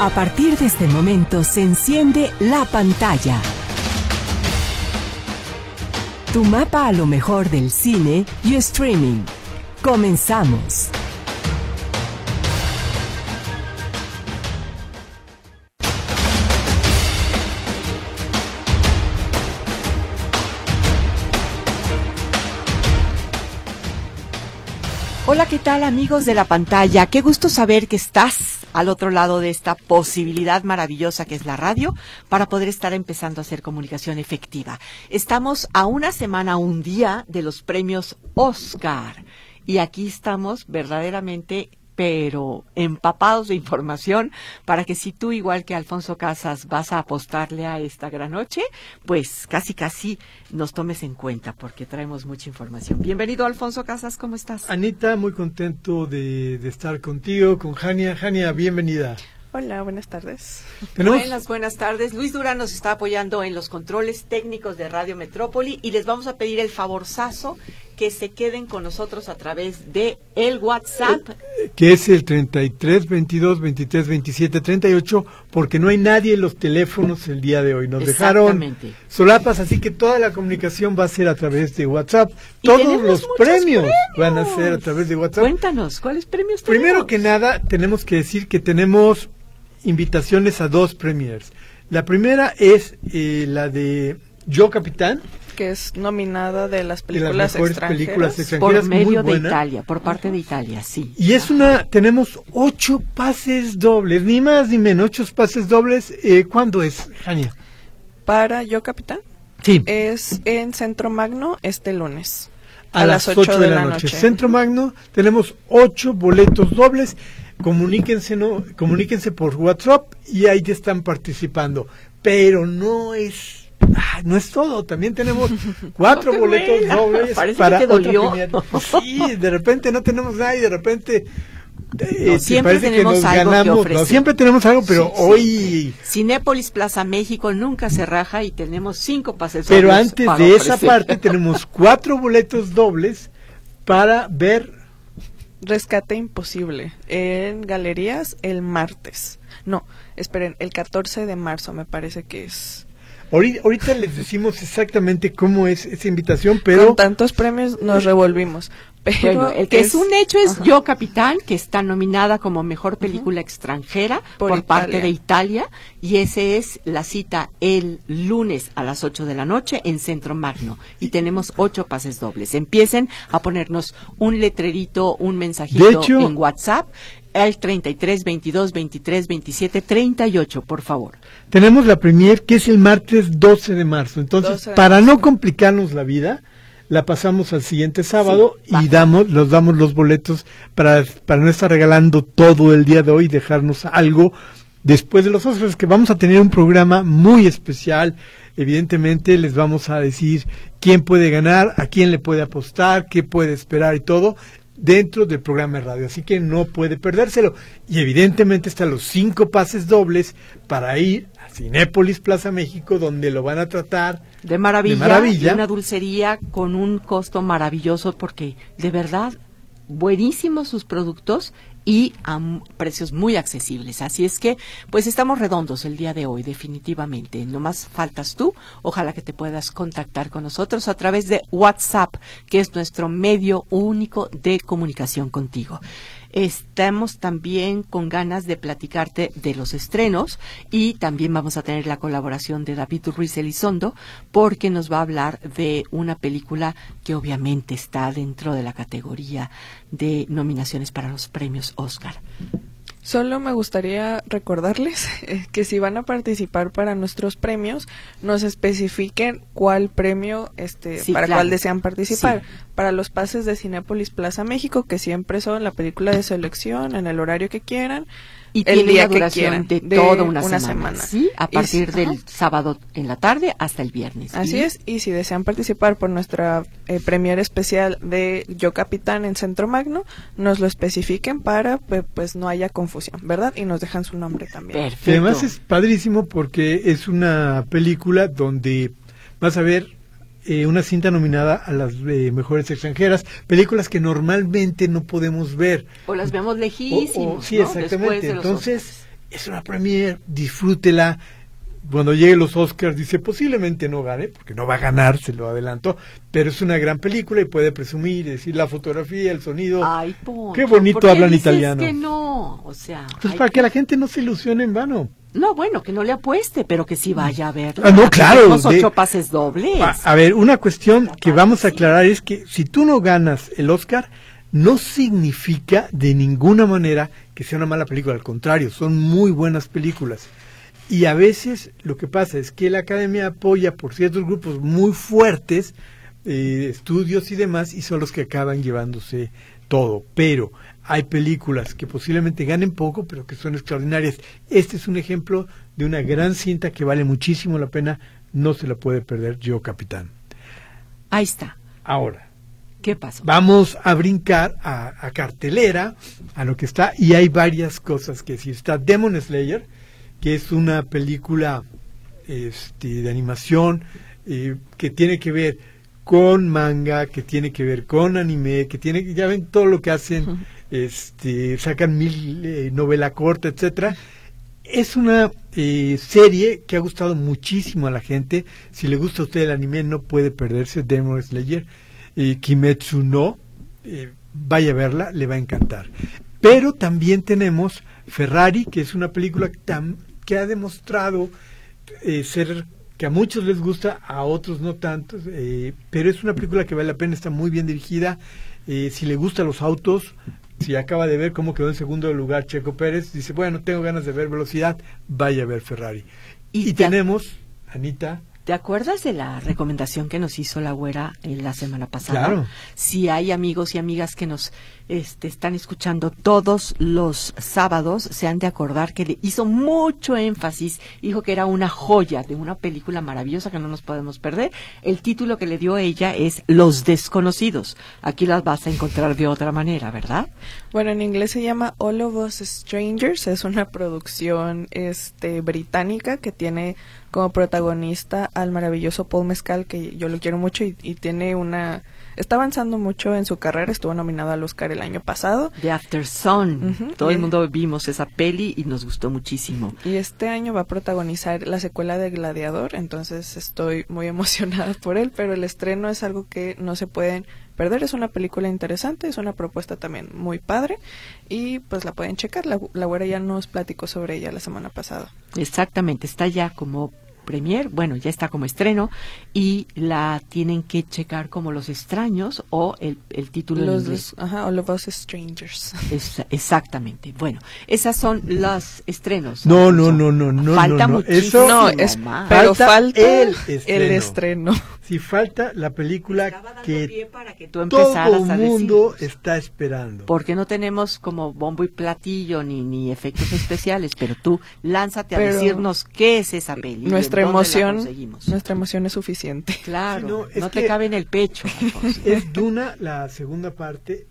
A partir de este momento se enciende la pantalla. Tu mapa a lo mejor del cine y streaming. Comenzamos. Hola, ¿qué tal amigos de la pantalla? Qué gusto saber que estás al otro lado de esta posibilidad maravillosa que es la radio para poder estar empezando a hacer comunicación efectiva. Estamos a una semana, un día de los premios Oscar y aquí estamos verdaderamente pero empapados de información para que si tú, igual que Alfonso Casas, vas a apostarle a esta gran noche, pues casi casi nos tomes en cuenta porque traemos mucha información. Bienvenido, Alfonso Casas, ¿cómo estás? Anita, muy contento de, de estar contigo, con Jania. Jania, bienvenida. Hola, buenas tardes. Buenas, buenas tardes. Luis Durán nos está apoyando en los controles técnicos de Radio Metrópoli y les vamos a pedir el favorzazo que se queden con nosotros a través de el WhatsApp. Que es el 33 22 23 27 38, porque no hay nadie en los teléfonos el día de hoy. Nos dejaron solapas, así que toda la comunicación va a ser a través de WhatsApp. Todos los premios, van a ser a través de WhatsApp. Cuéntanos, ¿cuáles premios tenemos? Primero que nada, tenemos que decir que tenemos invitaciones a dos premiers. La primera es eh, la de Yo Capitán. Que es nominada de las películas, de las extranjeras. películas extranjeras. Por medio de Italia, por parte de Italia, sí. Y es una, tenemos ocho pases dobles, ni más ni menos, ocho pases dobles. Eh, ¿Cuándo es, Jania? Para Yo Capitán. Sí. Es en Centro Magno este lunes. A, las ocho de, la noche. Centro Magno, tenemos ocho boletos dobles comuníquense, no, comuníquense por WhatsApp y ahí están participando. Pero no es ah, no es todo, también tenemos cuatro boletos dobles para que dolió. Sí, de repente no tenemos nada y de repente eh, siempre tenemos algo ganamos, que siempre tenemos algo, pero hoy Cinépolis Plaza México nunca se raja y tenemos cinco pases Pero antes de esa parte tenemos cuatro boletos dobles para ver Rescate Imposible en galerías el martes. No, esperen, el 14 de marzo me parece que es. Ahorita, les decimos exactamente cómo es esa invitación, pero... Con tantos premios nos revolvimos. Pero el que es, un hecho es Yo Capitán, que está nominada como mejor película extranjera por, parte de Italia, y ese es la cita el lunes a las 8 de la noche en Centro Magno. Y tenemos ocho pases dobles. Empiecen a ponernos un letrerito, un mensajito en WhatsApp el 33 22 23 27 38, por favor. Tenemos la premier que es el martes 12 de marzo. Entonces, para no complicarnos la vida, la pasamos al siguiente sábado y damos, los damos los boletos para, para no estar regalando todo el día de hoy, dejarnos algo después de los Oscars, que vamos a tener un programa muy especial. Evidentemente les vamos a decir quién puede ganar, a quién le puede apostar, qué puede esperar y todo dentro del programa de radio. Así que no puede perdérselo. Y evidentemente están los cinco pases dobles para ir Cinépolis Plaza México, donde lo van a tratar de maravilla, de maravilla. una dulcería con un costo maravilloso porque de verdad buenísimos sus productos y a precios muy accesibles. Así es que, pues estamos redondos el día de hoy, definitivamente. No más faltas tú. Ojalá que te puedas contactar con nosotros a través de WhatsApp, que es nuestro medio único de comunicación contigo. Estamos también con ganas de platicarte de los estrenos y también vamos a tener la colaboración de David Ruiz Elizondo porque nos va a hablar de una película que obviamente está dentro de la categoría de nominaciones para los premios Oscar. Solo me gustaría recordarles eh, que si van a participar para nuestros premios, nos especifiquen cuál premio este para cuál desean participar. Para los pases de Cinépolis Plaza México, que siempre son la película de selección en el horario que quieran, y el día que quieran, de, toda una, semana, ¿sí? a partir del sábado en la tarde hasta el viernes. Así es, y si desean participar por nuestra eh, premier especial de Yo Capitán en Centro Magno, nos lo especifiquen para pues, pues no haya confusión, ¿verdad? Y nos dejan su nombre también. Perfecto. además es padrísimo porque es una película donde vas a ver eh, una cinta nominada a las eh, mejores extranjeras, películas que normalmente no podemos ver. O las vemos lejísimos. sí, exactamente. Entonces, es una premier, disfrútela. Cuando llegue los Oscars dice posiblemente no gane, porque no va a ganar, se lo adelanto, pero es una gran película y puede presumir, decir la fotografía, el sonido. Ay, qué bonito hablan italiano. que no, o sea. Entonces, para que... la gente no se ilusione en vano. No, bueno, que no le apueste, pero que sí vaya a verla. Ah, no, claro. ocho pases dobles. A, ver, una cuestión que vamos a aclarar es que si tú no ganas el Oscar, no significa de ninguna manera que sea una mala película, al contrario, son muy buenas películas. Y a veces lo que pasa es que la academia apoya por ciertos grupos muy fuertes, eh, estudios y demás, y son los que acaban llevándose todo. Pero hay películas que posiblemente ganen poco, pero que son extraordinarias. Este es un ejemplo de una gran cinta que vale muchísimo la pena, no se la puede perder yo, capitán. Ahí está. Ahora, ¿Qué pasó? Vamos a brincar a, cartelera, a lo que está, y hay varias cosas que decir. Está Demon Slayer, que es una película este, de animación eh, que tiene que ver con manga, que tiene que ver con anime, que tiene, ya ven todo lo que hacen, este, sacan mil eh, novela corta, etcétera. Es una eh, serie que ha gustado muchísimo a la gente. Si le gusta a usted el anime, no puede perderse Demon Slayer y Kimetsu no, eh, vaya a verla, le va a encantar. Pero también tenemos Ferrari, que es una película que ha demostrado eh, ser que a muchos les gusta, a otros no tanto, eh, pero es una película que vale la pena, está muy bien dirigida. si le gustan los autos, si acaba de ver cómo quedó en segundo lugar Checo Pérez, dice, bueno, tengo ganas de ver velocidad, vaya a ver Ferrari. Y, y tenemos, Anita, ¿Te acuerdas de la recomendación que nos hizo la güera en la semana pasada? Claro. Si hay amigos y amigas que nos este, están escuchando todos los sábados, se han de acordar que le hizo mucho énfasis, dijo que era una joya de una película maravillosa que no nos podemos perder. El título que le dio ella es Los desconocidos. Aquí las vas a encontrar de otra manera, ¿verdad? Bueno, en inglés se llama All of Us Strangers, es una producción este británica que tiene como protagonista al maravilloso Paul Mescal, que yo lo quiero mucho y, tiene una... Está avanzando mucho en su carrera, estuvo nominado al Oscar el año pasado. The After Sun. Todo el mundo vimos esa peli y nos gustó muchísimo. Y este año va a protagonizar la secuela de Gladiador, entonces estoy muy emocionada por él, pero el estreno es algo que no se pueden perder. Es una película interesante, es una propuesta también muy padre y pues la pueden checar. La, la güera ya nos platicó sobre ella la semana pasada. Exactamente, está ya como premier, bueno, ya está como estreno y la tienen que checar como Los extraños o el, el título los, en inglés. Ajá, All of Us Strangers. exactamente. Bueno, esas son los estrenos. No, no, no, no, no. Falta no, muchísimo. no, es, pero falta, el, estreno. Si falta la película que, para que tú todo el mundo está esperando. Porque no tenemos como bombo y platillo ni, ni efectos especiales, pero tú lánzate a decirnos qué es esa película nuestra emoción, nuestra emoción es suficiente. Claro, no, te cabe en el pecho. es Duna, la segunda parte,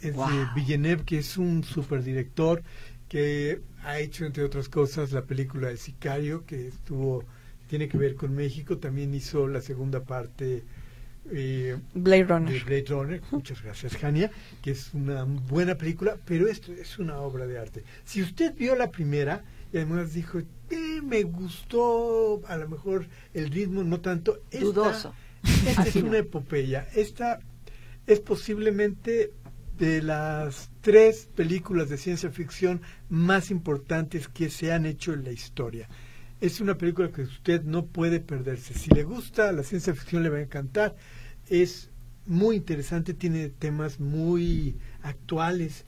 es de Villeneuve, que es un superdirector que ha hecho, entre otras cosas, la película de Sicario, que estuvo, tiene que ver con México, también hizo la segunda parte eh, Blade Runner. De Blade Runner, muchas gracias, Jania, que es una buena película, pero esto es una obra de arte. Si usted vio la primera y además dijo, me gustó a lo mejor el ritmo, no tanto. Dudoso. Esta es una epopeya. Esta es posiblemente de las tres películas de ciencia ficción más importantes que se han hecho en la historia. Es una película que usted no puede perderse. Si le gusta la ciencia ficción le va a encantar. Es muy interesante, tiene temas muy actuales.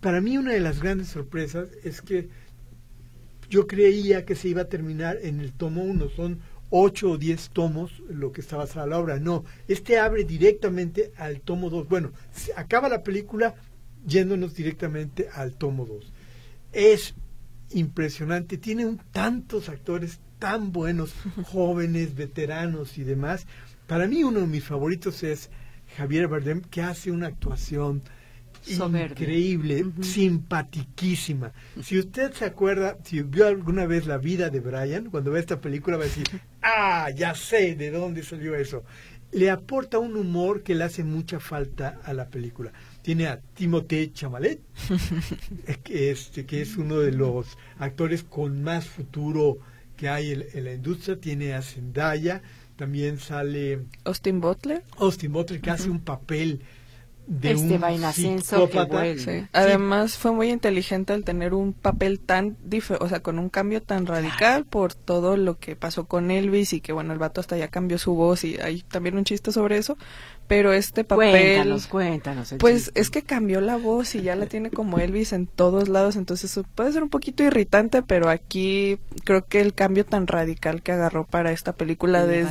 Para mí una de las grandes sorpresas es que yo creía que se iba a terminar en el tomo 1, son ocho o diez tomos lo que está basada la obra. No, este abre directamente al tomo 2. Bueno, acaba la película yéndonos directamente al tomo 2. Es impresionante, tiene un, tantos actores tan buenos, jóvenes, veteranos y demás. Para mí uno de mis favoritos es Javier Bardem, que hace una actuación increíble, simpatiquísima. Si usted se acuerda, si vio alguna vez la vida de Brian, cuando ve esta película va a decir, ah, ya sé de dónde salió eso. Le aporta un humor que le hace mucha falta a la película. Tiene a Timothée Chamalet, que, este, que es uno de los actores con más futuro que hay en, la industria, tiene a Zendaya, también sale Austin Butler. Austin Butler que hace un papel de este un psicópata. Además fue muy inteligente al tener un papel tan o sea, con un cambio tan radical por todo lo que pasó con Elvis y que bueno, el vato hasta ya cambió su voz y hay también un chiste sobre eso, pero este papel Cuéntanos, cuéntanos Pues es que cambió la voz y ya la tiene como Elvis en todos lados, entonces puede ser un poquito irritante, pero aquí creo que el cambio tan radical que agarró para esta película de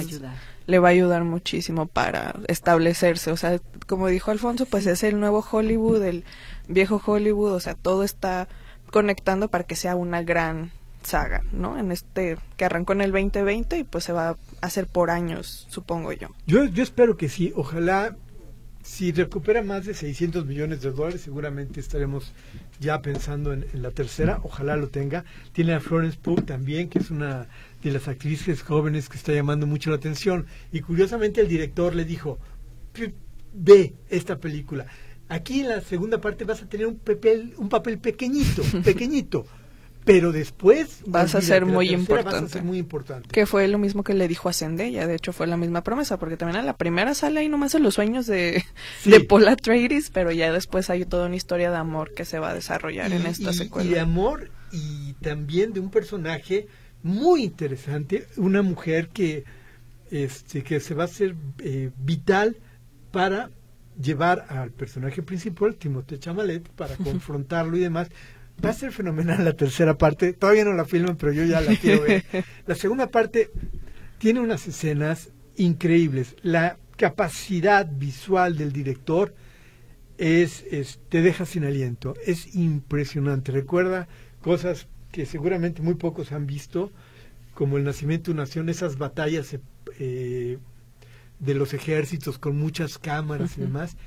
le va a ayudar muchísimo para establecerse. O sea, como dijo Alfonso, pues es el nuevo Hollywood, el viejo Hollywood, o sea, todo está conectando para que sea una gran saga, ¿no? En este que arrancó en el 2020 y pues se va a hacer por años, supongo yo. Yo, yo espero que sí, ojalá si recupera más de 600 millones de dólares, seguramente estaremos ya pensando en, la tercera, ojalá lo tenga. Tiene a Florence Pugh también, que es una de las actrices jóvenes que está llamando mucho la atención. Y curiosamente el director le dijo, ve esta película. Aquí en la segunda parte vas a tener un papel, un papel pequeñito, pequeñito pero después vas a ser muy importante. muy importante. Que fue lo mismo que le dijo a Zendaya, de hecho fue la misma promesa, porque también en la primera sale ahí nomás en los sueños de, de Paula Atreides, pero ya después hay toda una historia de amor que se va a desarrollar en esta secuela. Y de amor y también de un personaje muy interesante, una mujer que este que se va a hacer eh, vital para llevar al personaje principal, Timothée Chamalet, para confrontarlo y demás, Va a ser fenomenal la tercera parte. Todavía no la filman, pero yo ya la quiero ver. La segunda parte tiene unas escenas increíbles. La capacidad visual del director es, te deja sin aliento. Es impresionante. Recuerda cosas que seguramente muy pocos han visto, como el nacimiento de una nación, esas batallas eh, de los ejércitos con muchas cámaras y demás,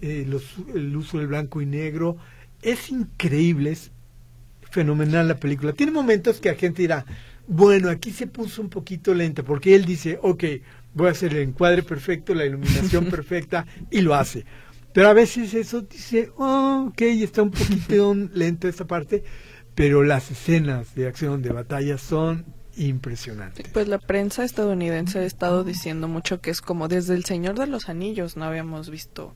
eh, el uso del blanco y negro. Es increíble, es fenomenal la película. Tiene momentos que la gente dirá, bueno, aquí se puso un poquito lenta, porque él dice, ok, voy a hacer el encuadre perfecto, la iluminación perfecta, y lo hace. Pero a veces eso dice, oh, ok, está un poquito lento esta parte, pero las escenas de acción, de batalla son impresionantes. Pues la prensa estadounidense ha estado diciendo mucho que es como desde El Señor de los Anillos no habíamos visto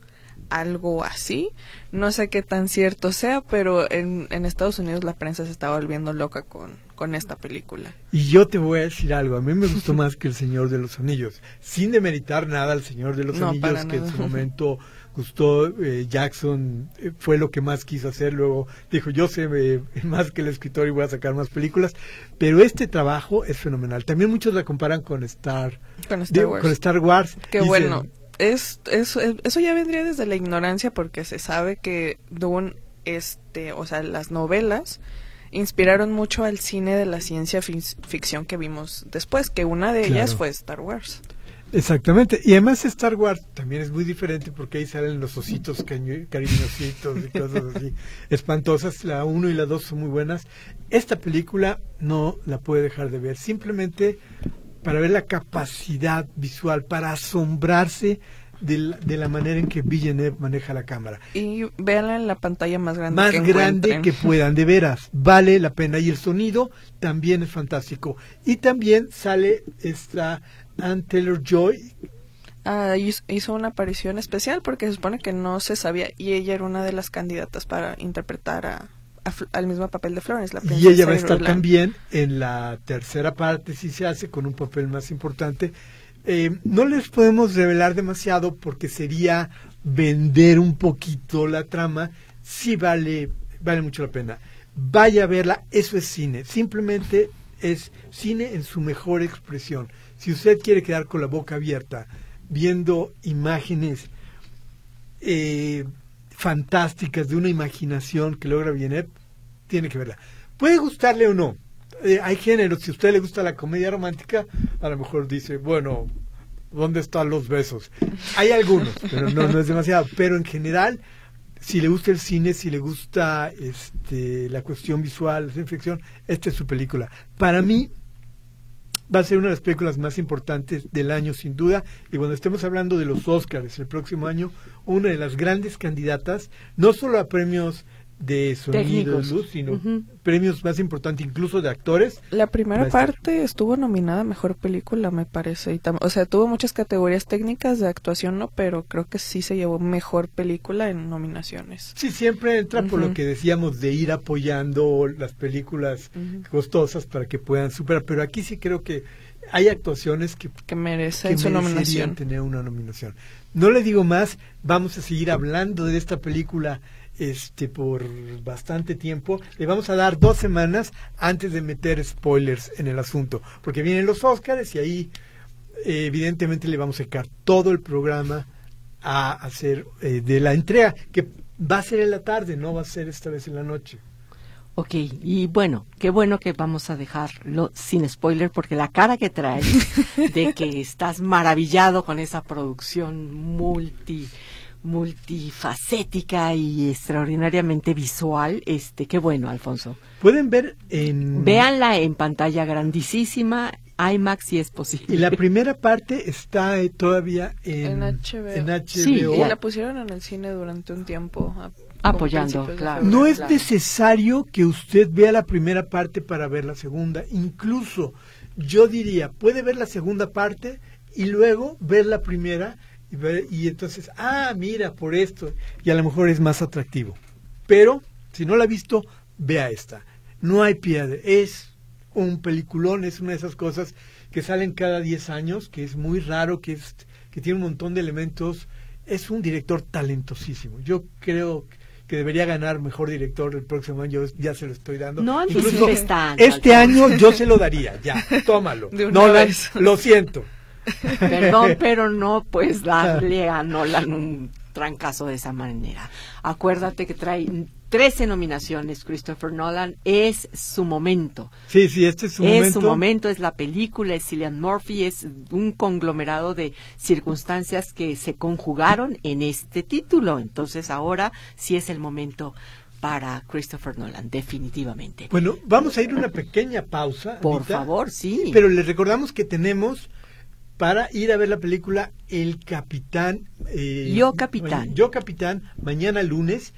algo así. No sé qué tan cierto sea, pero en, en Estados Unidos la prensa se está volviendo loca con, con esta película. Y yo te voy a decir algo, a mí me gustó más que El Señor de los Anillos, sin demeritar nada al Señor de los Anillos, que en su momento gustó, eh, Jackson eh, fue lo que más quiso hacer, luego dijo, yo sé eh, más que el escritor y voy a sacar más películas, pero este trabajo es fenomenal. También muchos la comparan con Star, con Star Wars. Con Star Wars. Qué bueno, es, eso ya vendría desde la ignorancia porque se sabe que Dune, este, o sea, las novelas inspiraron mucho al cine de la ciencia ficción que vimos después, que una de ellas fue Star Wars. Exactamente, y además Star Wars también es muy diferente porque ahí salen los ositos cariñositos y cosas así espantosas. La 1 y la 2 son muy buenas. Esta película no la puede dejar de ver, simplemente para ver la capacidad visual, para asombrarse de la, de la manera en que Villeneuve maneja la cámara. Y véanla en la pantalla más grande más grande que puedan, de veras, vale la pena. Y el sonido también es fantástico. Y también sale esta Ann Taylor Joy. Ah, hizo una aparición especial porque se supone que no se sabía y ella era una de las candidatas para interpretar a, al mismo papel de Florence, la Y ella va a estar también en la tercera parte, si se hace, con un papel más importante. Eh, no les podemos revelar demasiado porque sería vender un poquito la trama. Sí vale, vale mucho la pena. Vaya a verla, eso es cine. Simplemente es cine en su mejor expresión. Si usted quiere quedar con la boca abierta viendo imágenes eh, fantásticas de una imaginación que logra Villeneuve, tiene que verla. Puede gustarle o no. Eh, hay géneros, si a usted le gusta la comedia romántica, a lo mejor dice, bueno, ¿dónde están los besos? Hay algunos, pero no, es demasiado. Pero en general, si le gusta el cine, si le gusta este, la cuestión visual, la ficción, esta es su película. Para mí, va a ser una de las películas más importantes del año sin duda. Y cuando estemos hablando de los Oscars el próximo año, una de las grandes candidatas, no solo a premios de sonido, luz, sino premios más importantes, incluso de actores. La primera parte estuvo nominada a mejor película, me parece. Y o sea, tuvo muchas categorías técnicas de actuación, no, pero creo que sí se llevó mejor película en nominaciones. Sí, siempre entra por lo que decíamos de ir apoyando las películas costosas para que puedan superar. Pero aquí sí creo que hay actuaciones que, que merecen su nominación. tener una nominación. No le digo más, vamos a seguir hablando de esta película este por bastante tiempo. Le vamos a dar dos semanas antes de meter spoilers en el asunto, porque vienen los Oscars y ahí eh, evidentemente le vamos a sacar todo el programa a hacer eh, de la entrega, que va a ser en la tarde, no va a ser esta vez en la noche. Ok, y bueno, qué bueno que vamos a dejarlo sin spoiler porque la cara que traes de que estás maravillado con esa producción multi multifacética y extraordinariamente visual. Este, qué bueno, Alfonso. Pueden ver en Véanla en pantalla grandísima IMAX si es posible. Y la primera parte está eh, todavía en, HBO. Sí, la pusieron en el cine durante un tiempo. apoyando, claro. No es necesario que usted vea la primera parte para ver la segunda. Incluso yo diría, puede ver la segunda parte y luego ver la primera y, entonces, ah, mira, por esto, y a lo mejor es más atractivo. Pero, si no la ha visto, vea esta. No hay piedra, es un peliculón, es una de esas cosas que salen cada 10 años, que es muy raro, que, es, que tiene un montón de elementos. Es un director talentosísimo. Yo creo que debería ganar mejor director el próximo año, ya se lo estoy dando. No, Incluso, este año yo se lo daría, ya, tómalo. no, lo siento. Perdón, pero no pues darle a Nolan un trancazo de esa manera. Acuérdate que trae 13 nominaciones Christopher Nolan, es su momento. Sí, sí, este es su momento. Es su momento, es la película, es Cillian Murphy, es un conglomerado de circunstancias que se conjugaron en este título. Entonces ahora sí es el momento para Christopher Nolan, definitivamente. Bueno, vamos a ir a una pequeña pausa. Por favor, sí. Pero les recordamos que tenemos para ir a ver la película El Capitán. Eh, Yo Capitán. Yo Capitán, mañana lunes.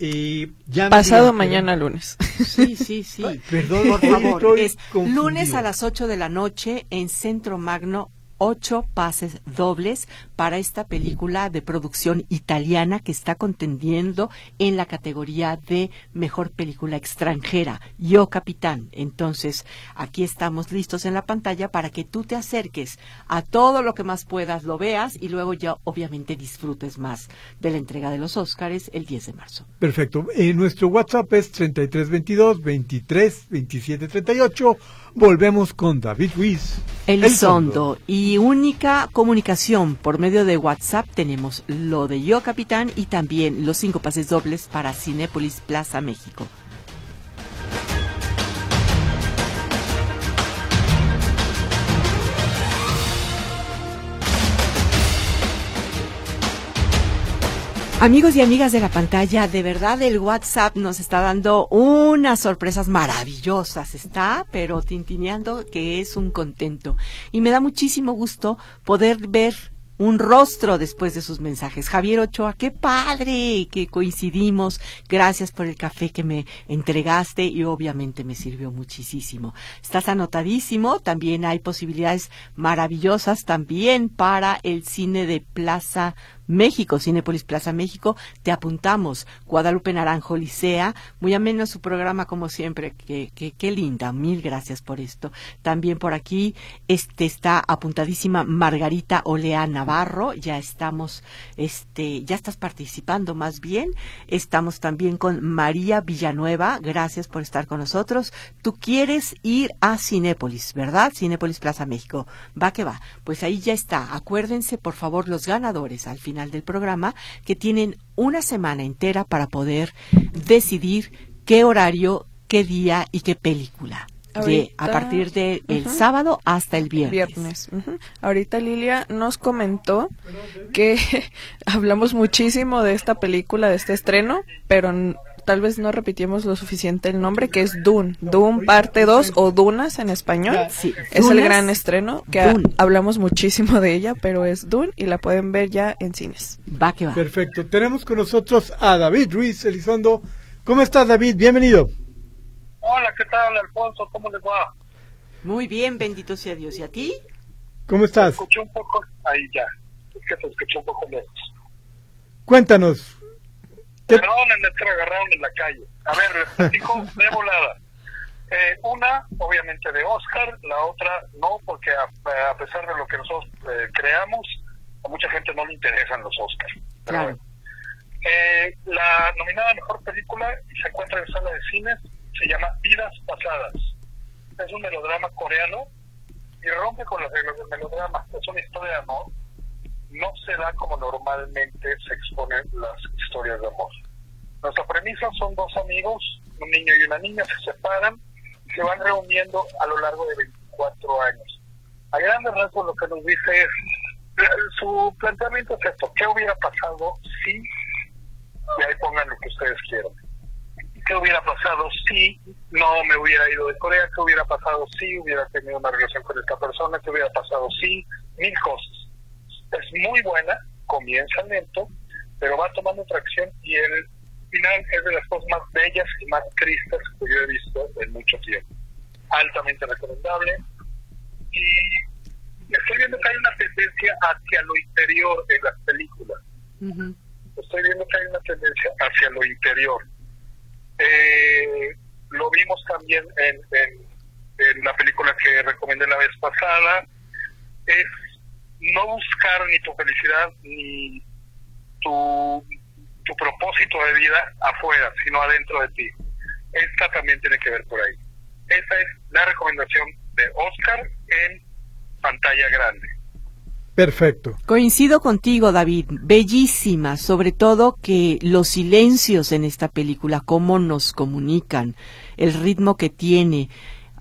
Eh, Pasado mañana lunes. Sí, sí, sí. perdón, por favor. Es lunes a las 8 de la noche en Centro Magno ocho pases dobles para esta película de producción italiana que está contendiendo en la categoría de mejor película extranjera. Yo, capitán. Entonces, aquí estamos listos en la pantalla para que tú te acerques a todo lo que más puedas, lo veas y luego ya obviamente disfrutes más de la entrega de los Óscares el 10 de marzo. Perfecto. Eh, nuestro WhatsApp es 3322 23 27 38 Volvemos con David Ruiz. El, Sondo. Y única comunicación por medio de WhatsApp tenemos lo de Yo Capitán y también los cinco pases dobles para Cinépolis Plaza México. Amigos y amigas de la pantalla, de verdad el WhatsApp nos está dando unas sorpresas maravillosas, está, pero tintineando que es un contento. Y me da muchísimo gusto poder ver un rostro después de sus mensajes. Javier Ochoa, qué padre que coincidimos. Gracias por el café que me entregaste y obviamente me sirvió muchísimo. Estás anotadísimo. También hay posibilidades maravillosas también para el cine de Plaza México, Cinepolis Plaza México, te apuntamos. Guadalupe Naranjo Licea, muy ameno su programa como siempre, qué que, linda, mil gracias por esto. También por aquí este está apuntadísima Margarita Olea Navarro, ya estamos, este, ya estás participando más bien. Estamos también con María Villanueva, gracias por estar con nosotros. Tú quieres ir a Cinépolis, ¿verdad? Cinépolis Plaza México. Va que va. Pues ahí ya está. Acuérdense, por favor, los ganadores al final del programa, que tienen una semana entera para poder decidir qué horario, qué día y qué película. de, a partir del el sábado hasta el viernes. Ahorita Lilia nos comentó que hablamos muchísimo de esta película, de este estreno, pero tal vez no repetimos lo suficiente el nombre, que es Dune. Dune parte 2 o Dunas en español. Sí. Es el gran estreno, que hablamos muchísimo de ella, pero es Dune y la pueden ver ya en cines. Va que va. Perfecto. Tenemos con nosotros a David Ruiz Elizondo. ¿Cómo estás, David? Bienvenido. Hola, ¿qué tal, Alfonso? ¿Cómo les va? Muy bien, bendito sea Dios. ¿Y a ti? ¿Cómo estás? escuché un poco, ahí ya, es que te escuché un poco lejos. Cuéntanos. En me agarraron en la calle. A ver, les platico de volada. Eh, una, obviamente, de Oscar, la otra no, porque a, pesar de lo que nosotros eh, creamos, a mucha gente no le interesan los Oscars. Claro. Eh, la nominada a Mejor Película se encuentra en sala de cines se llama Vidas Pasadas. Es un melodrama coreano y rompe con las reglas del melodrama. Es una historia de amor. No se da como normalmente se exponen las historias de amor. Nuestra premisa son dos amigos, un niño y una niña, se separan y se van reuniendo a lo largo de 24 años. A grandes rasgos lo que nos dice es, su planteamiento es esto, ¿qué hubiera pasado si, y ahí pongan lo que ustedes quieran, ¿qué hubiera pasado si no me hubiera ido de Corea? ¿Qué hubiera pasado si hubiera tenido una relación con esta persona? ¿Qué hubiera pasado si? Mil cosas. Es muy buena, comienza lento, pero va tomando tracción y el final es de las cosas más bellas y más tristes que yo he visto en mucho tiempo. Altamente recomendable. Y estoy viendo que hay una tendencia hacia lo interior de las películas. Estoy viendo que hay una tendencia hacia lo interior. Eh, lo vimos también en, en, la película que recomendé la vez pasada. Es no buscar ni tu felicidad ni tu, tu propósito de vida afuera, sino adentro de ti. Esta también tiene que ver por ahí. Esa es la recomendación de Oscar en pantalla grande. Perfecto. Coincido contigo, David. Bellísima, sobre todo que los silencios en esta película, cómo nos comunican, el ritmo que tiene.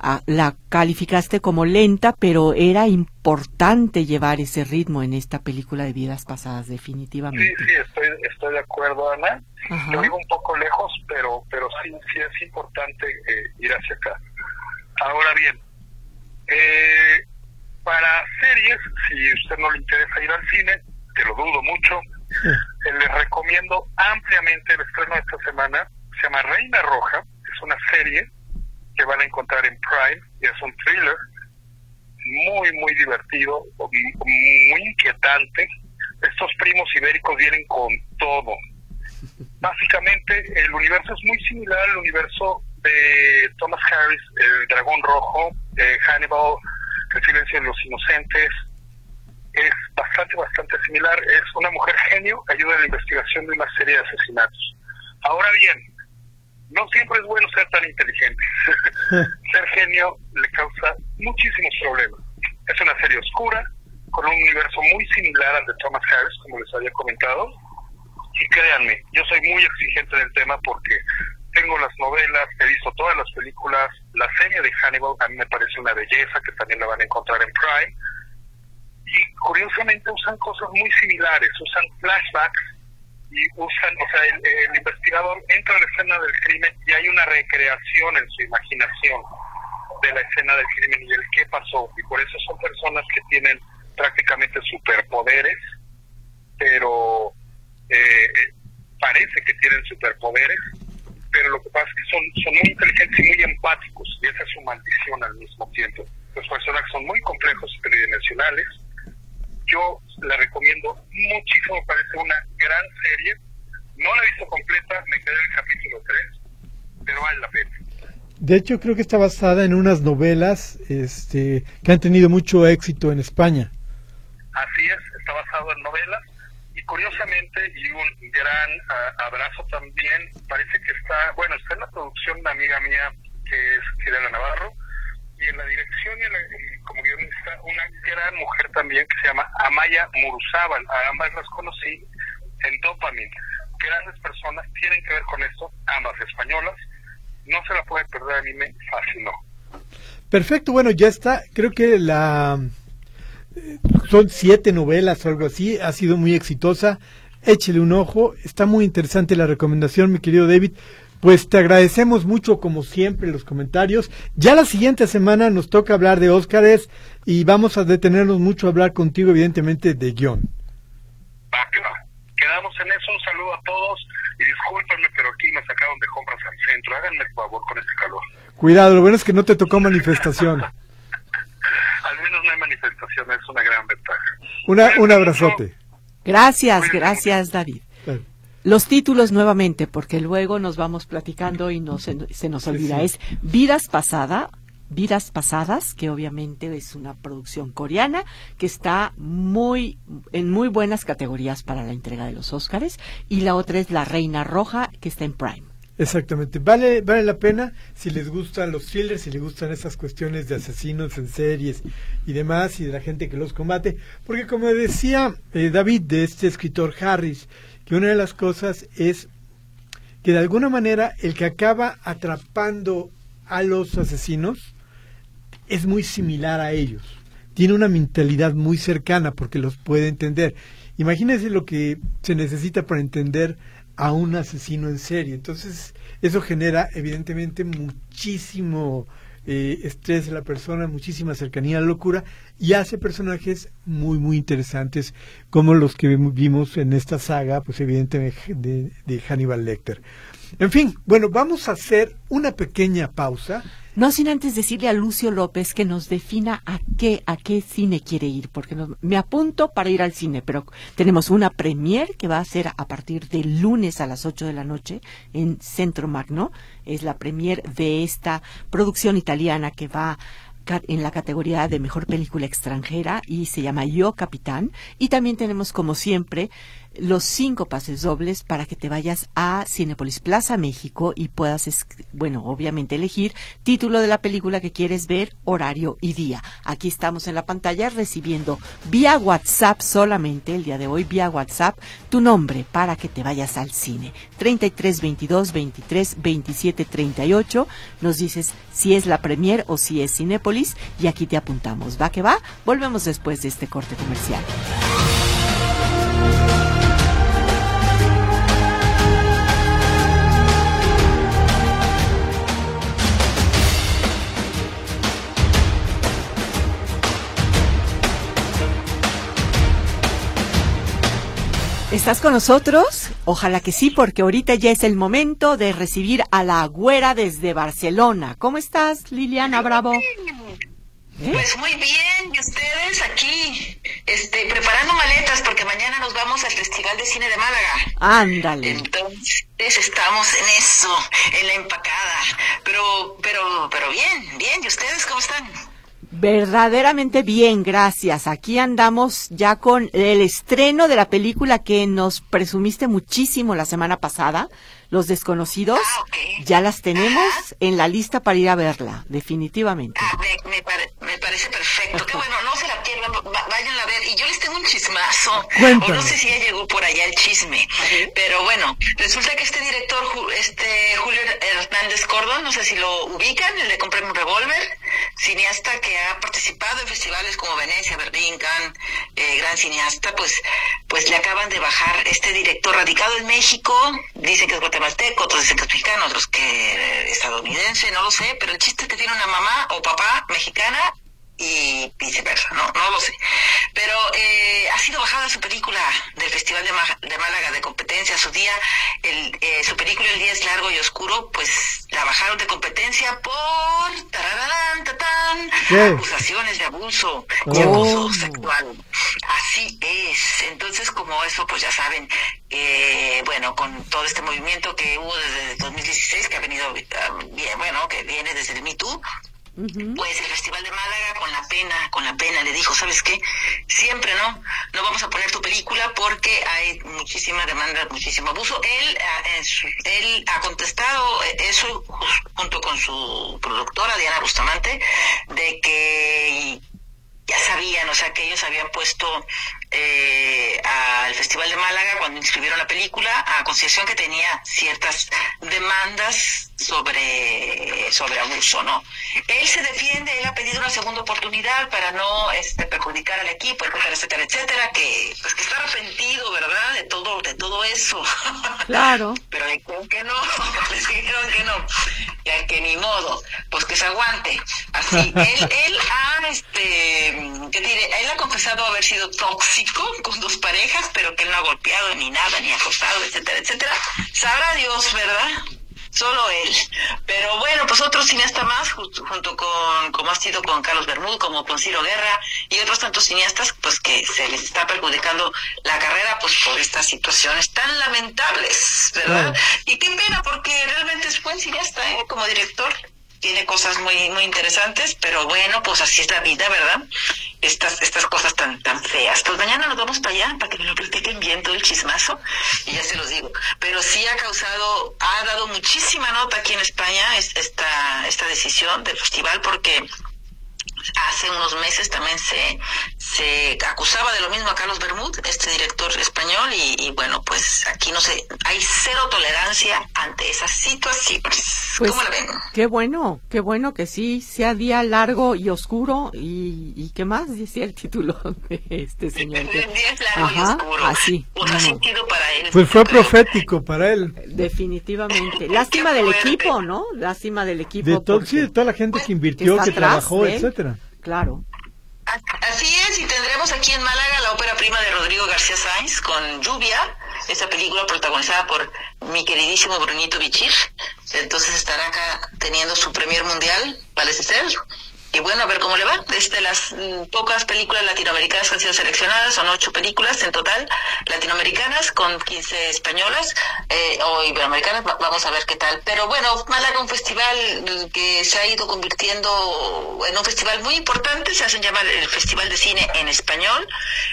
Ah, la calificaste como lenta, pero era importante llevar ese ritmo en esta película de vidas pasadas, definitivamente. Sí, sí, estoy, estoy de acuerdo, Ana. Yo vivo un poco lejos, pero, pero sí, sí es importante eh, ir hacia acá. Ahora bien, eh, para series, si a usted no le interesa ir al cine, que lo dudo mucho, eh, les recomiendo ampliamente el estreno de esta semana. Se llama Reina Roja, es una serie que van a encontrar en Prime es un thriller muy, muy divertido, muy inquietante. Estos primos ibéricos vienen con todo. Básicamente, el universo es muy similar al universo de Thomas Harris, el Dragón Rojo, de Hannibal, el silencio de los inocentes es bastante, bastante similar. Es una mujer genio ayuda en la investigación de una serie de asesinatos. Ahora bien, no siempre es bueno ser tan inteligente. ser genio le causa muchísimos problemas. Es una serie oscura, con un universo muy similar al de Thomas Harris, como les había comentado. Y créanme, yo soy muy exigente del tema porque tengo las novelas, he visto todas las películas, la serie de Hannibal a mí me parece una belleza, que también la van a encontrar en Prime. Y curiosamente usan cosas muy similares, usan flashbacks y usan, o sea, el, investigador entra a la escena del crimen y hay una recreación en su imaginación de la escena del crimen y el qué pasó. Y por eso son personas que tienen prácticamente superpoderes, pero eh, parece que tienen superpoderes, pero lo que pasa es que son, son muy inteligentes y muy empáticos, y esa es su maldición al mismo tiempo. Los personajes son muy complejos y tridimensionales. Yo la recomiendo muchísimo, parece una gran serie. No la he visto completa, me quedé en el capítulo 3, pero vale la pena. De hecho, creo que está basada en unas novelas este, que han tenido mucho éxito en España. Así es, está basado en novelas curiosamente, y un gran abrazo también, parece que está, bueno, está en la producción una amiga mía que es Kirana Navarro, y en la dirección y, como guionista una gran mujer también que se llama Amaya Muruzábal, ambas las conocí en Dopamine. Grandes personas tienen que ver con esto, ambas españolas, no se la puede perder, a mí me fascinó. Perfecto, bueno, ya está, creo que la son siete novelas o algo así, ha sido muy exitosa. Échele un ojo, está muy interesante la recomendación, mi querido David. Pues te agradecemos mucho, como siempre, los comentarios. Ya la siguiente semana nos toca hablar de Óscares y vamos a detenernos mucho a hablar contigo, evidentemente, de guion. Quedamos en eso. Un saludo a todos y discúlpenme, pero aquí me sacaron de compras al centro. Háganme el favor con este calor. Cuidado, lo bueno es que no te tocó manifestación. al menos no hay manifestación, es una gran ventaja. Una, un abrazote. Gracias, gracias David. Los títulos nuevamente, porque luego nos vamos platicando y no se, nos olvida. Es Vidas Pasada, Vidas Pasadas, que obviamente es una producción coreana que está muy en muy buenas categorías para la entrega de los Óscares y la otra es La Reina Roja que está en Prime. Exactamente, vale vale la pena si les gustan los thrillers, si les gustan esas cuestiones de asesinos en series y demás y de la gente que los combate, porque como decía eh, David de este escritor Harris, que una de las cosas es que de alguna manera el que acaba atrapando a los asesinos es muy similar a ellos. Tiene una mentalidad muy cercana porque los puede entender. Imagínense lo que se necesita para entender a un asesino en serie. Entonces, eso genera evidentemente muchísimo eh, estrés de la persona, muchísima cercanía a la locura y hace personajes muy, muy interesantes como los que vimos en esta saga, pues evidentemente de, de Hannibal Lecter. En fin, bueno, vamos a hacer una pequeña pausa. No sin antes decirle a Lucio López que nos defina a qué, a qué cine quiere ir, porque me apunto para ir al cine, pero tenemos una premier que va a ser a partir del lunes a las 8 de la noche en Centro Magno. Es la premier de esta producción italiana que va en la categoría de mejor película extranjera y se llama Yo Capitán. Y también tenemos, como siempre, los cinco pases dobles para que te vayas a Cinepolis Plaza México y puedas, bueno, obviamente elegir título de la película que quieres ver, horario y día. Aquí estamos en la pantalla recibiendo vía WhatsApp solamente el día de hoy, vía WhatsApp, tu nombre para que te vayas al cine. 33 22 23 27 38. Nos dices si es la premier o si es Cinépolis y aquí te apuntamos. Va que va. Volvemos después de este corte comercial. ¿Estás con nosotros? Ojalá que sí, porque ahorita ya es el momento de recibir a la güera desde Barcelona. ¿Cómo estás, Liliana Bravo? ¿Eh? Pues muy bien, y ustedes aquí, este, preparando maletas porque mañana nos vamos al Festival de Cine de Málaga. Ándale. Entonces estamos en eso, en la empacada. Pero, pero, pero bien, bien, ¿y ustedes cómo están? Verdaderamente bien, gracias. Aquí andamos ya con el estreno de la película que nos presumiste muchísimo la semana pasada, Los Desconocidos. Ah, ya las tenemos en la lista para ir a verla, definitivamente. Ah, me, parece perfecto. Qué bueno, no pierdan, vayan a ver. Y yo les tengo un chismazo. O no sé si ya llegó por allá el chisme. Pero bueno, resulta que este director, este Julio Hernández Cordón, no sé si lo ubican, el de Compré un revólver cineasta que ha participado en festivales como Venecia, Berlín, Cannes, eh, gran cineasta, pues, pues le acaban de bajar este director radicado en México, dicen que es guatemalteco, otros dicen que es mexicano, otros que estadounidense, no lo sé, pero el chiste es que tiene una mamá o papá mexicana y viceversa, no, no lo sé. Pero eh, ha sido bajada su película del Festival de, Málaga de competencia, su día, el, eh, su película El día es largo y oscuro, pues la bajaron de competencia por acusaciones de abuso, de abuso oh. sexual. Así es. Entonces, como eso, pues ya saben, eh, bueno, con todo este movimiento que hubo desde 2016, que ha venido, ah, bien, bueno, que viene desde el Me pues el Festival de Málaga con la pena, con la pena le dijo, ¿sabes qué? Siempre no, no vamos a poner tu película porque hay muchísima demanda, muchísimo abuso. Él, él ha contestado eso junto con su productora Diana Bustamante de que ya sabían, o sea, que ellos habían puesto eh, al Festival de Málaga cuando inscribieron la película, a consideración que tenía ciertas demandas sobre, sobre abuso, ¿no? Él se defiende, él ha pedido una segunda oportunidad para no este, perjudicar al equipo, etcétera, etcétera, etcétera, que pues que está arrepentido, ¿verdad? De todo, de todo eso. Claro. Pero le dijeron que no, le dijeron que no, ya que ni modo, pues que se aguante. Así, él, él ha, este, ¿qué diré? Él ha confesado haber sido tóxico con dos parejas, pero que él no ha golpeado ni nada, ni acostado, etcétera, etcétera. Sabrá Dios, ¿verdad? solo él. Pero bueno, pues otros cineastas más, junto con, como ha sido con Carlos Bermúdez, como con Ciro Guerra y otros tantos cineastas, pues que se les está perjudicando la carrera, pues por estas situaciones tan lamentables, ¿verdad? Y qué pena, porque realmente es buen cineasta, ¿eh? Como director tiene cosas muy muy interesantes, pero bueno, pues así es la vida, ¿verdad? Estas estas cosas tan tan feas. Pues mañana nos vamos para allá para que me lo platiquen bien todo el chismazo y ya se los digo. Pero sí ha causado, ha dado muchísima nota aquí en España esta esta decisión del festival porque hace unos meses también se, se acusaba de lo mismo a Carlos Bermúdez, este director español, y, bueno, pues aquí no sé, hay cero tolerancia ante esas situaciones. Pues, ¿Cómo la ven? Qué bueno, qué bueno que sí, sea día largo y oscuro, y, y qué más decía el título de este señor. Día largo y oscuro. Así. Pues, sentido para él. Pues fue profético para él. Definitivamente. Lástima del equipo, ¿no? Lástima del equipo. De, sí, de toda la gente que invirtió, que, trabajó, etcétera. Claro. Así aquí en Málaga la ópera prima de Rodrigo García Sainz con Lluvia, esta película protagonizada por mi queridísimo Brunito Bichir. Entonces estará acá teniendo su premier mundial, parece ser y bueno, a ver cómo le va. Desde las mm, pocas películas latinoamericanas que han sido seleccionadas, son ocho películas en total latinoamericanas con 15 españolas eh, o iberoamericanas, vamos a ver qué tal. Pero bueno, Málaga un festival que se ha ido convirtiendo en un festival muy importante, se hacen llamar el Festival de Cine en Español.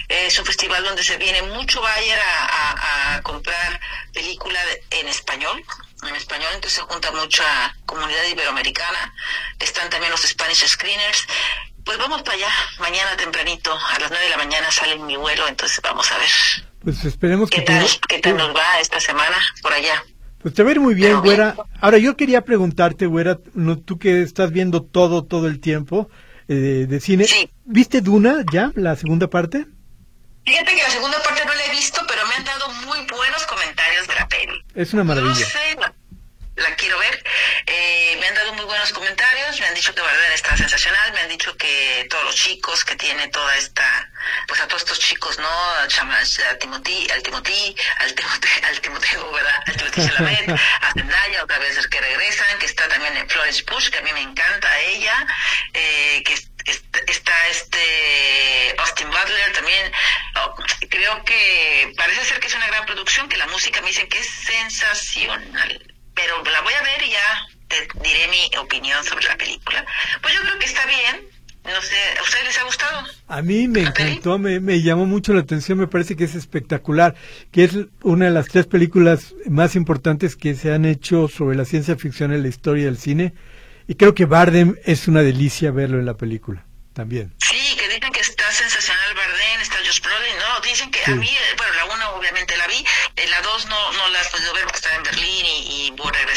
es un festival donde se viene mucho Bayer a, a comprar película en español en español, entonces se junta mucha comunidad iberoamericana, están también los Spanish Screeners. Pues vamos para allá, mañana tempranito, a las nueve de la mañana sale mi vuelo, entonces vamos a ver. Pues esperemos ¿Qué que... Tal, ¿Qué tal nos va esta semana por allá? Pues te va a ir muy bien, güera. Ahora yo quería preguntarte, güera, tú que estás viendo todo, todo el tiempo eh, de cine, ¿viste Duna ya, la segunda parte? Fíjate que la segunda parte no la he visto, pero me han dado muy buenos comentarios de la peli. Es una maravilla. No sé, la, quiero ver. Eh, me han dado muy buenos comentarios, me han dicho que Bardem está sensacional, me han dicho que todos los chicos que tiene toda esta, pues a todos estos chicos, ¿no? A, Timothy, al Timothy, al Timoteo, al Timoteo, ¿verdad? Al Timothy Chalamet, a Zendaya, otra vez que regresan, que está también en Florence Push, que a mí me encanta ella, eh, que está este Austin Butler también. Oh, creo que parece ser que es una gran producción, que la música me dicen que es sensacional. Pero la voy a ver y ya te diré mi opinión sobre la película. Pues yo creo que está bien. No sé, ¿a ustedes les ha gustado? A mí me encantó, me, me, llamó mucho la atención, me parece que es espectacular, que es una de las tres películas más importantes que se han hecho sobre la ciencia ficción en la historia del cine y creo que Bardem es una delicia verlo en la película también. Sí, que dicen que está sensacional Bardem, está Josh Brolin, ¿no? Dicen que a mí, bueno, la una obviamente la vi, eh, la dos no, no la he podido ver porque estaba en Berlín y, voy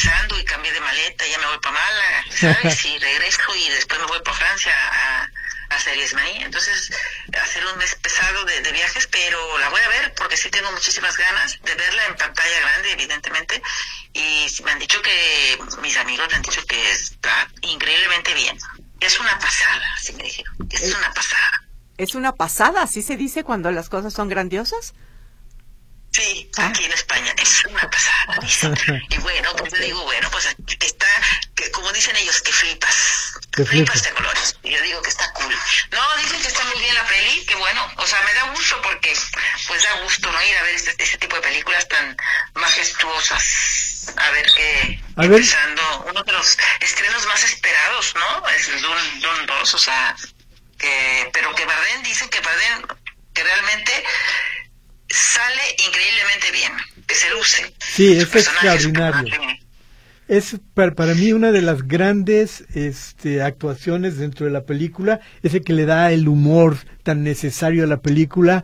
regresando y cambié de maleta, ya me voy para Málaga, ¿sabes? y regreso y después me voy para Francia a a Series Maní. Entonces, hacer un mes pesado de, de, viajes, pero la voy a ver porque sí tengo muchísimas ganas de verla en pantalla grande, evidentemente. Y me han dicho que, mis amigos me han dicho que está increíblemente bien. Es una pasada, así me dijeron. Es, una pasada. ¿Es una pasada? ¿Así se dice cuando las cosas son grandiosas? Sí, ah. aquí en España es una pasada. y bueno, pues yo digo, bueno, pues está, que, como dicen ellos, que flipas. Que flipas de colores. Y yo digo que está cool. No, dicen que está muy bien la peli, que bueno, o sea, me da gusto porque pues da gusto no ir a ver este, este tipo de películas tan majestuosas. A ver qué, a empezando, uno de los estrenos más esperados, ¿no? Es Dune, Dune 2, o sea, que, pero que Bardem, dicen que Bardem, que realmente sale increíblemente bien, que se luce. Sí, es extraordinario. Es para, mí una de las grandes este, actuaciones dentro de la película, ese que le da el humor tan necesario a la película.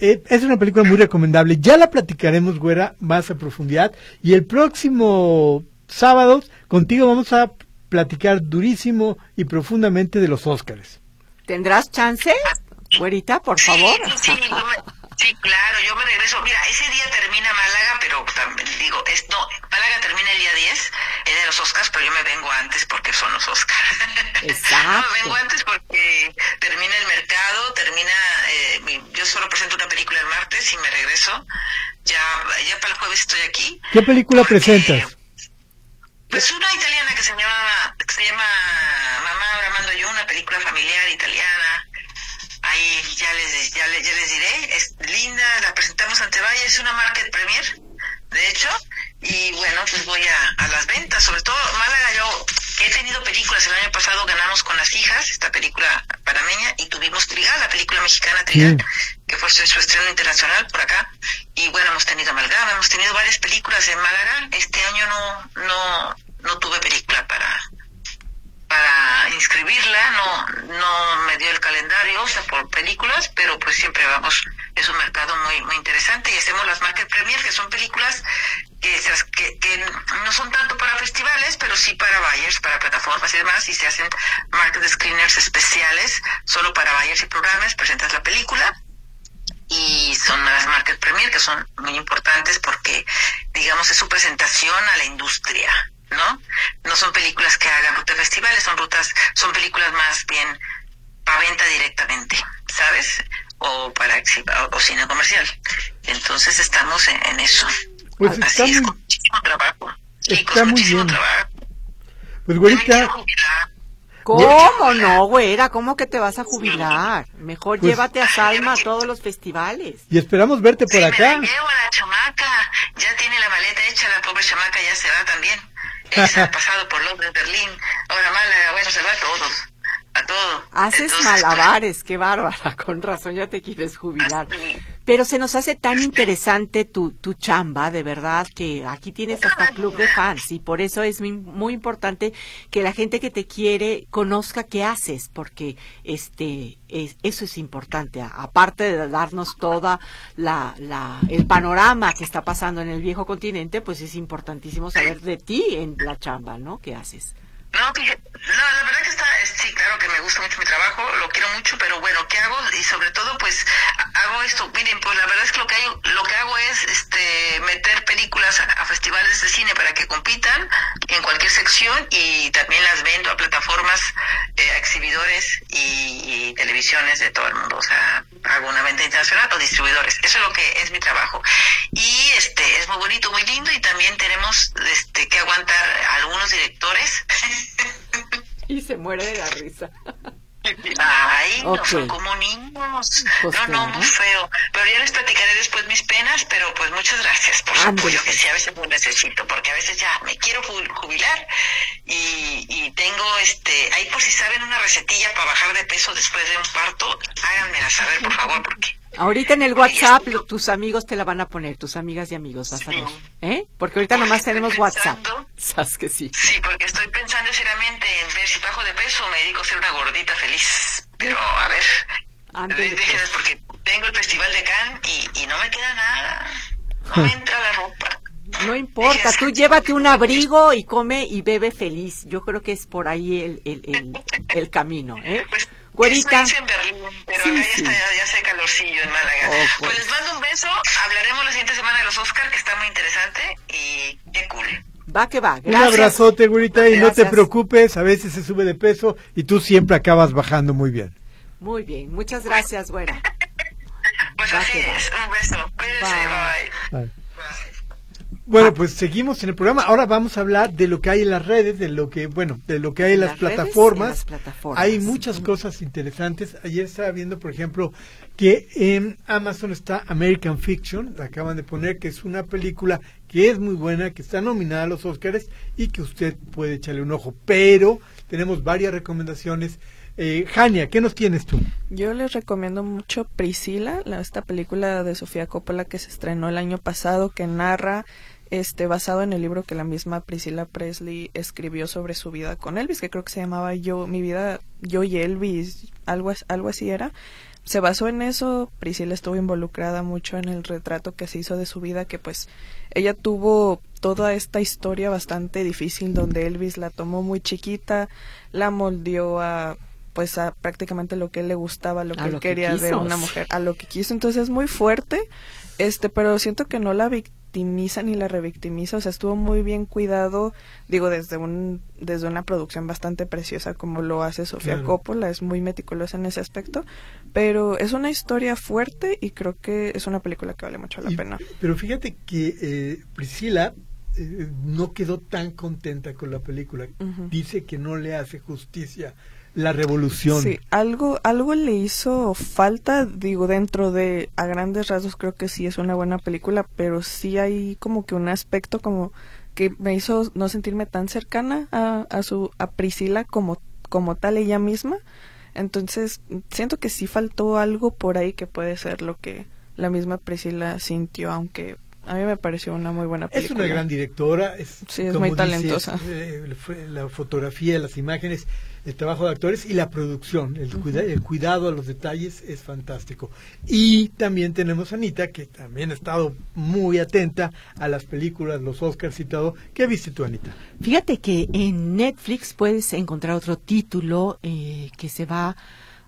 eh, es una película muy recomendable. Ya la platicaremos, güera, más a profundidad. Y el próximo sábado contigo vamos a platicar durísimo y profundamente de los Óscares. ¿Tendrás chance, güerita, por favor? Sí, sí, claro, yo me regreso. Mira, ese día termina Málaga, pero también digo, es, no, Málaga termina el día 10 es de los Oscars, pero yo me vengo antes porque son los Oscars. Exacto. no, me vengo antes porque termina el mercado, termina, eh, yo solo presento una película el martes y me regreso. Ya, ya para el jueves estoy aquí. ¿Qué película presentas? Pues una italiana que se llama, que se llama Mamá ahora mando yo, una película familiar italiana. Ahí ya ya les, diré, es linda, la presentamos ante Valle, es una market premier, de hecho, y bueno, pues voy a, a las ventas, sobre todo Málaga, yo he tenido películas, el año pasado ganamos con las hijas, esta película panameña, y tuvimos Trigal, la película mexicana Trigal, que fue su, estreno internacional por acá, y bueno, hemos tenido Amalgama, hemos tenido varias películas en Málaga, este año no, no, no tuve película para para inscribirla, no, no me dio el calendario, o sea, por películas, pero pues siempre vamos, es un mercado muy, muy interesante y hacemos las Market Premier, que son películas que, que, no son tanto para festivales, pero sí para buyers, para plataformas y demás, y se hacen market screeners especiales solo para buyers y programas, presentas la película y son las market premier que son muy importantes porque digamos es su presentación a la industria no no son películas que hagan ruta de festivales son rutas son películas más bien para venta directamente sabes o para o, cine comercial entonces estamos en eso pues está muy, muchísimo trabajo. está muy bien. Pues güerita. ¿Cómo no, güera? ¿Cómo que te vas a jubilar? Mejor pues llévate a Salma a todos los festivales. Y esperamos verte por acá. Me llevo a la chamaca. Ya tiene la maleta hecha, la pobre chamaca ya se va también. Ella ha pasado por Londres, Berlín, ahora Málaga, bueno, se va a todos. A todo. Haces malabares, qué bárbara. Con razón ya te quieres jubilar. Pero se nos hace tan interesante tu, tu chamba, de verdad, que aquí tienes hasta club de fans y por eso es muy, importante que la gente que te quiere conozca qué haces, porque este eso es importante. Aparte de darnos toda la, la el panorama que está pasando en el viejo continente, pues es importantísimo saber de ti en la chamba, ¿no? ¿Qué haces? No, no, la verdad que está, sí, claro que me gusta mucho mi trabajo, lo quiero mucho, pero bueno, ¿qué hago? Y sobre todo, pues, hago esto. Miren, pues la verdad es que lo que, hay, lo que hago es este, meter películas a, festivales de cine para que compitan en cualquier sección y también las vendo a plataformas, eh, exhibidores y, y, televisiones de todo el mundo. O sea, hago una venta internacional o distribuidores. Eso es lo que es mi trabajo. Y este, es muy bonito, muy lindo y también tenemos este, que aguantar algunos directores. y se muere de la risa. Ay, no son como niños. Pues no, no, muy feo. Pero ya les platicaré después mis penas, pero pues muchas gracias por su apoyo, que sí a veces lo necesito, porque a veces ya me quiero jubilar y, y tengo, este, ahí por si saben una recetilla para bajar de peso después de un parto, háganmela saber, por favor, porque Ahorita en el WhatsApp tus amigos te la van a poner, tus amigas y amigos, vas a ver. ¿Eh? Porque ahorita nomás tenemos WhatsApp. ¿Sabes que sí? Sí, porque estoy dedico a ser una gordita feliz. Pero a ver, déjenos porque tengo el Festival de Cannes y, y no me queda nada. No me entra la ropa. No importa, tú llévate un abrigo y come y bebe feliz. Yo creo que es por ahí el, el, el, el camino, ¿eh? Pues, Güerita. en Berlín, pero acá ya, está, ya, hace calorcillo en Málaga. Oh, pues. pues. les mando un beso. Hablaremos la siguiente semana de los Oscars, que está muy interesante y qué cool. Va que va. Gracias. Un abrazote, güerita, y no te preocupes, a veces se sube de peso y tú siempre acabas bajando muy bien. Muy bien, muchas gracias, güera. pues así es, un beso. Cuídense, bye. bye. Bueno, pues seguimos en el programa. Ahora vamos a hablar de lo que hay en las redes, de lo que, bueno, de lo que hay en las, plataformas. Hay muchas cosas interesantes. Ayer estaba viendo, por ejemplo, que en Amazon está American Fiction, la acaban de poner, que es una película que es muy buena, que está nominada a los Oscars y que usted puede echarle un ojo. Pero tenemos varias recomendaciones. Eh, Jania, ¿qué nos tienes tú? Yo les recomiendo mucho Priscila, esta película de Sofía Coppola que se estrenó el año pasado, que narra este basado en el libro que la misma Priscilla Presley escribió sobre su vida con Elvis, que creo que se llamaba Yo mi vida yo y Elvis, algo algo así era. se basó en eso, Priscila estuvo involucrada mucho en el retrato que se hizo de su vida, que pues ella tuvo toda esta historia bastante difícil donde Elvis la tomó muy chiquita, la moldeó a pues a prácticamente lo que él le gustaba, lo que él quería de una mujer, a lo que quiso. Entonces es muy fuerte, este, pero siento que no la victimiza ni la revictimiza, o sea, estuvo muy bien cuidado, digo, desde un desde una producción bastante preciosa como lo hace Sofía Coppola, es muy meticulosa en ese aspecto, pero es una historia fuerte y creo que es una película que vale mucho la pena. Pero fíjate que eh, Priscila eh, no quedó tan contenta con la película. Dice que no le hace justicia la revolución. Sí, algo, algo le hizo falta, digo, dentro de, a grandes rasgos creo que sí es una buena película, pero sí hay como que un aspecto como que me hizo no sentirme tan cercana a, a su, a Priscila como, como tal ella misma. Entonces, siento que sí faltó algo por ahí que puede ser lo que la misma Priscila sintió, aunque a mí me pareció una muy buena película. Es una gran directora. Es, sí, es muy talentosa. Eh, la fotografía, las imágenes el trabajo de actores y la producción, el, el, cuidado a los detalles es fantástico. Y también tenemos a Anita, que también ha estado muy atenta a las películas, los Oscars y todo. ¿Qué viste tú, Anita? Fíjate que en Netflix puedes encontrar otro título eh, que se va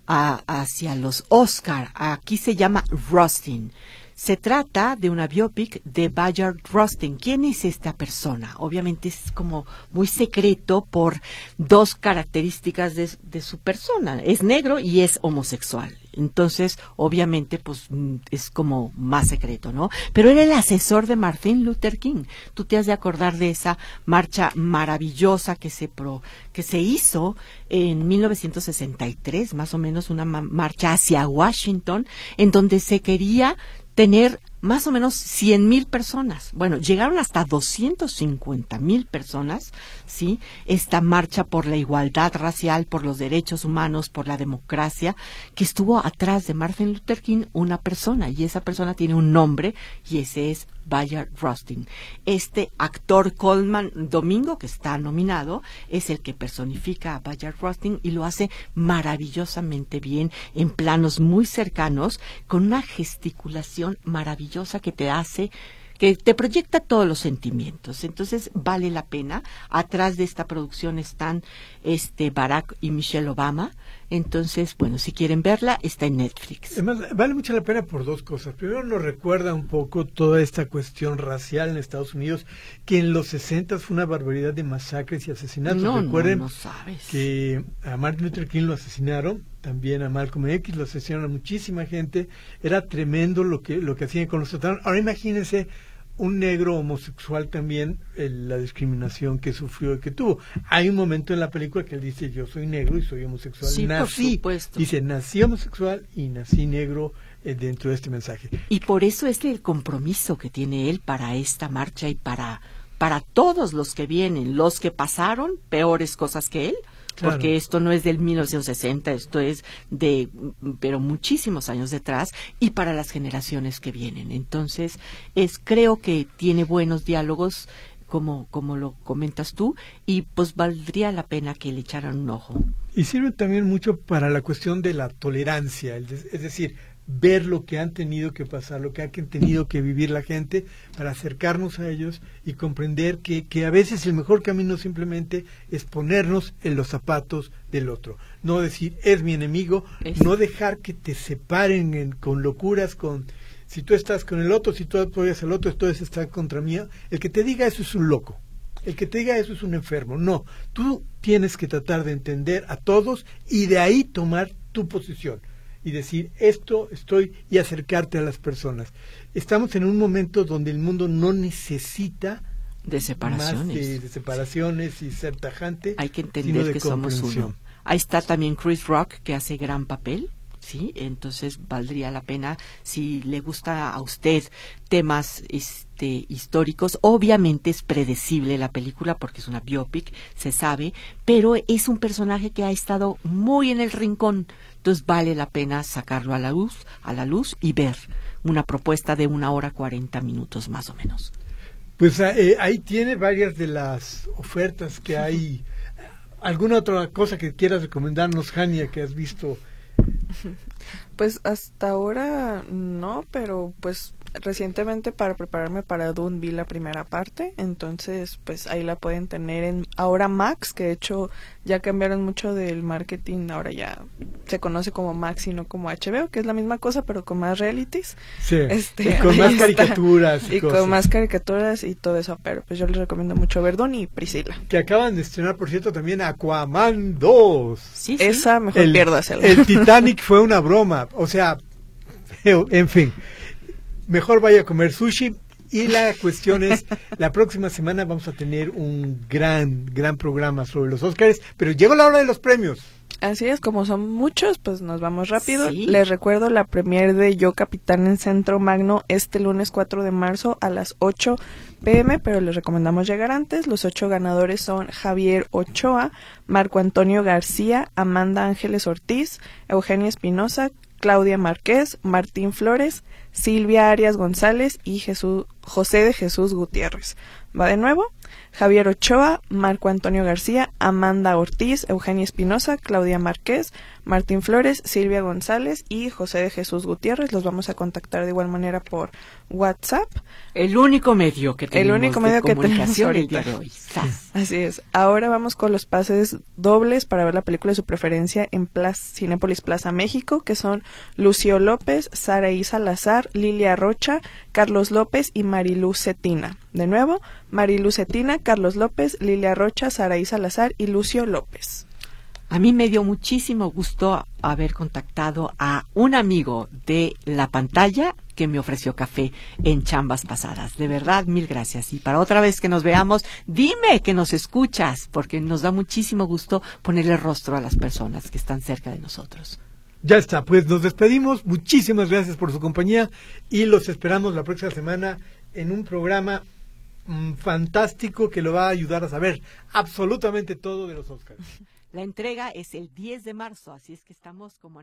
hacia los Oscars. Aquí se llama Rustin. Se trata de una biopic de Bayard Rustin. ¿Quién es esta persona? Obviamente es como muy secreto por dos características de, su persona. Es negro y es homosexual. Entonces, obviamente, pues mm, es como más secreto, ¿no? Pero era el asesor de Martin Luther King. Tú te has de acordar de esa marcha maravillosa que se pro, que se hizo en 1963, más o menos una marcha hacia Washington, en donde se quería tener más o menos 100 mil personas. Bueno, llegaron hasta 250 mil personas, ¿sí? Esta marcha por la igualdad racial, por los derechos humanos, por la democracia, que estuvo atrás de Martin Luther King una persona, y esa persona tiene un nombre, y ese es Bayard Rustin. Este actor Coleman Domingo, que está nominado, es el que personifica a Bayard Rustin y lo hace maravillosamente bien en planos muy cercanos, con una gesticulación maravillosa que te hace que te proyecta todos los sentimientos. Entonces vale la pena. Atrás de esta producción están este Barack y Michelle Obama. Entonces, bueno, si quieren verla, está en Netflix. Además, vale mucho la pena por dos cosas. Primero, nos recuerda un poco toda esta cuestión racial en Estados Unidos, que en los 60 fue una barbaridad de masacres y asesinatos. No, Recuerden no, sabes. que a Martin Luther King lo asesinaron, también a Malcolm X lo asesinaron a muchísima gente. Era tremendo lo que, lo que hacían con los trataron. Ahora imagínense un negro homosexual también la discriminación que sufrió y que tuvo. Hay un momento en la película que él dice yo soy negro y soy homosexual. Sí, nací, Dice nací homosexual y nací negro eh, dentro de este mensaje. Y por eso es el compromiso que tiene él para esta marcha y para para todos los que vienen, los que pasaron peores cosas que él porque esto no es del 1960, esto es de, pero muchísimos años detrás y para las generaciones que vienen. Entonces, es creo que tiene buenos diálogos como, como lo comentas tú, y pues valdría la pena que le echaran un ojo. Y sirve también mucho para la cuestión de la tolerancia, es decir, ver lo que han tenido que pasar, lo que ha tenido que vivir la gente para acercarnos a ellos y comprender que, que a veces el mejor camino simplemente es ponernos en los zapatos del otro. No decir, es mi enemigo, no dejar que te separen con locuras, con... Si tú estás con el otro, si tú apoyas al otro, entonces estás contra mí. El que te diga eso es un loco. El que te diga eso es un enfermo. No, tú tienes que tratar de entender a todos y de ahí tomar tu posición y decir esto estoy y acercarte a las personas. Estamos en un momento donde el mundo no necesita de separaciones, de, separaciones y ser tajante. Hay que entender que somos uno. Ahí está también Chris Rock que hace gran papel. ¿sí? Entonces valdría la pena si le gusta a usted temas este históricos. Obviamente es predecible la película porque es una biopic, se sabe, pero es un personaje que ha estado muy en el rincón entonces vale la pena sacarlo a la luz, a la luz y ver una propuesta de una hora cuarenta minutos más o menos. Pues eh, ahí tiene varias de las ofertas que hay. ¿Alguna otra cosa que quieras recomendarnos, Jania, que has visto Pues hasta ahora no, pero pues recientemente para prepararme para Dune vi la primera parte, entonces pues ahí la pueden tener en ahora Max, que de hecho ya cambiaron mucho del marketing, ahora ya se conoce como Max y no como HBO, que es la misma cosa pero con más realities. Sí, este, y con más caricaturas. Y, con más caricaturas y todo eso, pero pues yo les recomiendo mucho ver Dune y Priscila. Que acaban de estrenar, por cierto, también Aquaman 2. Sí, Esa mejor el, El Titanic fue una broma, o sea, en fin mejor vaya a comer sushi. Y la cuestión es, la próxima semana vamos a tener un gran, gran programa sobre los Oscars, pero llegó la hora de los premios. Así es, como son muchos, pues nos vamos rápido. Les recuerdo la premier de Yo Capitán en Centro Magno este lunes 4 de marzo a las 8 pm, pero les recomendamos llegar antes. Los ocho ganadores son Javier Ochoa, Marco Antonio García, Amanda Ángeles Ortiz, Eugenia Espinosa, Claudia Márquez, Martín Flores, Silvia Arias González y Jesús, José de Jesús Gutiérrez. Va de nuevo. Javier Ochoa, Marco Antonio García, Amanda Ortiz, Eugenia Espinosa, Claudia Márquez, Martín Flores, Silvia González y José de Jesús Gutiérrez. Los vamos a contactar de igual manera por WhatsApp. El único medio que tenemos el único medio que tenemos el día de hoy. Así es. Ahora vamos con los pases dobles para ver la película de su preferencia en Plaza, Cinépolis Plaza México, que son Lucio López, Saraí Salazar, Lilia Rocha, Carlos López y Marilú Cetina. De nuevo, Marilú Cetina, Carlos López, Lilia Rocha, Saraí Salazar y Lucio López. A mí me dio muchísimo gusto haber contactado a un amigo de la pantalla que me ofreció café en chambas pasadas. De verdad, mil gracias. Y para otra vez que nos veamos, dime que nos escuchas, porque nos da muchísimo gusto ponerle rostro a las personas que están cerca de nosotros. Ya está, pues nos despedimos. Muchísimas gracias por su compañía y los esperamos la próxima semana en un programa mm, fantástico que lo va a ayudar a saber absolutamente todo de los Oscars. La entrega es el 10 de marzo, así es que estamos como